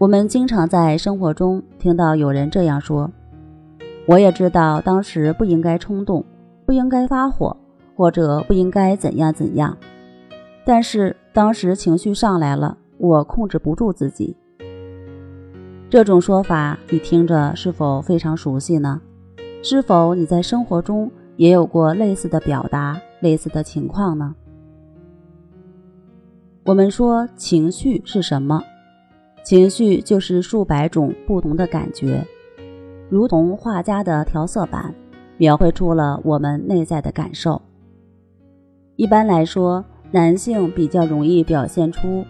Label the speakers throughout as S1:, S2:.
S1: 我们经常在生活中听到有人这样说：“我也知道当时不应该冲动，不应该发火，或者不应该怎样怎样，但是当时情绪上来了，我控制不住自己。”这种说法你听着是否非常熟悉呢？是否你在生活中也有过类似的表达、类似的情况呢？我们说情绪是什么？情绪就是数百种不同的感觉，如同画家的调色板，描绘出了我们内在的感受。一般来说，男性比较容易表现出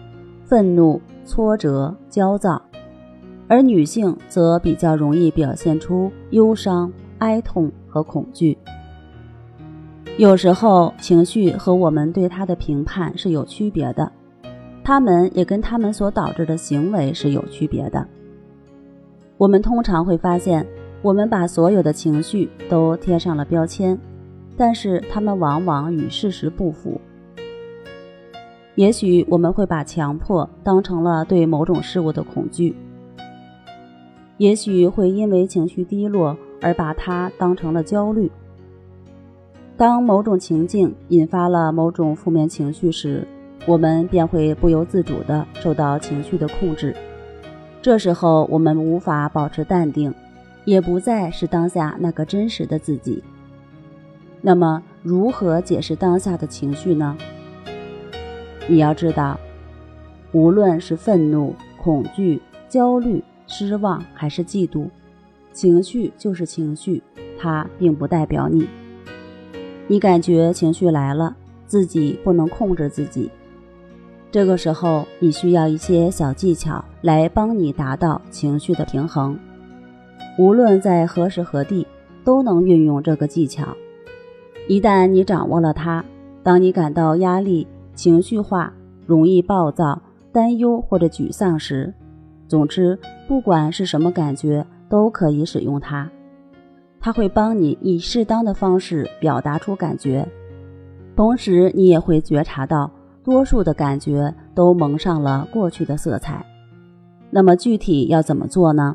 S1: 愤怒、挫折、焦躁，而女性则比较容易表现出忧伤、哀痛和恐惧。有时候，情绪和我们对它的评判是有区别的。他们也跟他们所导致的行为是有区别的。我们通常会发现，我们把所有的情绪都贴上了标签，但是他们往往与事实不符。也许我们会把强迫当成了对某种事物的恐惧，也许会因为情绪低落而把它当成了焦虑。当某种情境引发了某种负面情绪时，我们便会不由自主地受到情绪的控制，这时候我们无法保持淡定，也不再是当下那个真实的自己。那么，如何解释当下的情绪呢？你要知道，无论是愤怒、恐惧、焦虑、失望还是嫉妒，情绪就是情绪，它并不代表你。你感觉情绪来了，自己不能控制自己。这个时候，你需要一些小技巧来帮你达到情绪的平衡。无论在何时何地，都能运用这个技巧。一旦你掌握了它，当你感到压力、情绪化、容易暴躁、担忧或者沮丧时，总之，不管是什么感觉，都可以使用它。它会帮你以适当的方式表达出感觉，同时你也会觉察到。多数的感觉都蒙上了过去的色彩，那么具体要怎么做呢？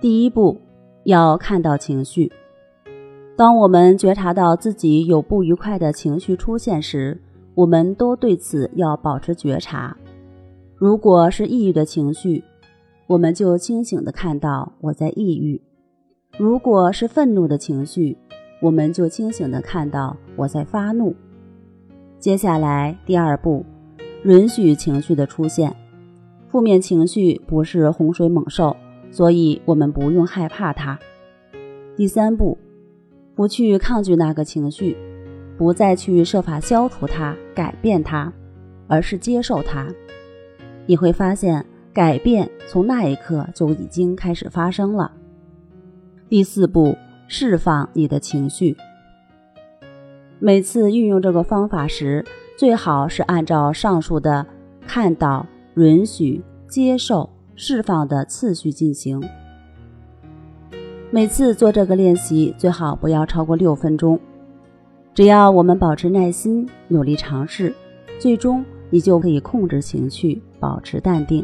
S1: 第一步，要看到情绪。当我们觉察到自己有不愉快的情绪出现时，我们都对此要保持觉察。如果是抑郁的情绪，我们就清醒地看到我在抑郁；如果是愤怒的情绪，我们就清醒地看到我在发怒。接下来，第二步，允许情绪的出现。负面情绪不是洪水猛兽，所以我们不用害怕它。第三步，不去抗拒那个情绪，不再去设法消除它、改变它，而是接受它。你会发现，改变从那一刻就已经开始发生了。第四步，释放你的情绪。每次运用这个方法时，最好是按照上述的看到、允许、接受、释放的次序进行。每次做这个练习，最好不要超过六分钟。只要我们保持耐心，努力尝试，最终你就可以控制情绪，保持淡定。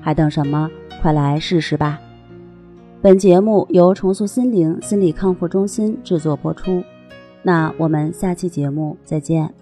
S1: 还等什么？快来试试吧！本节目由重塑心灵心理康复中心制作播出。那我们下期节目再见。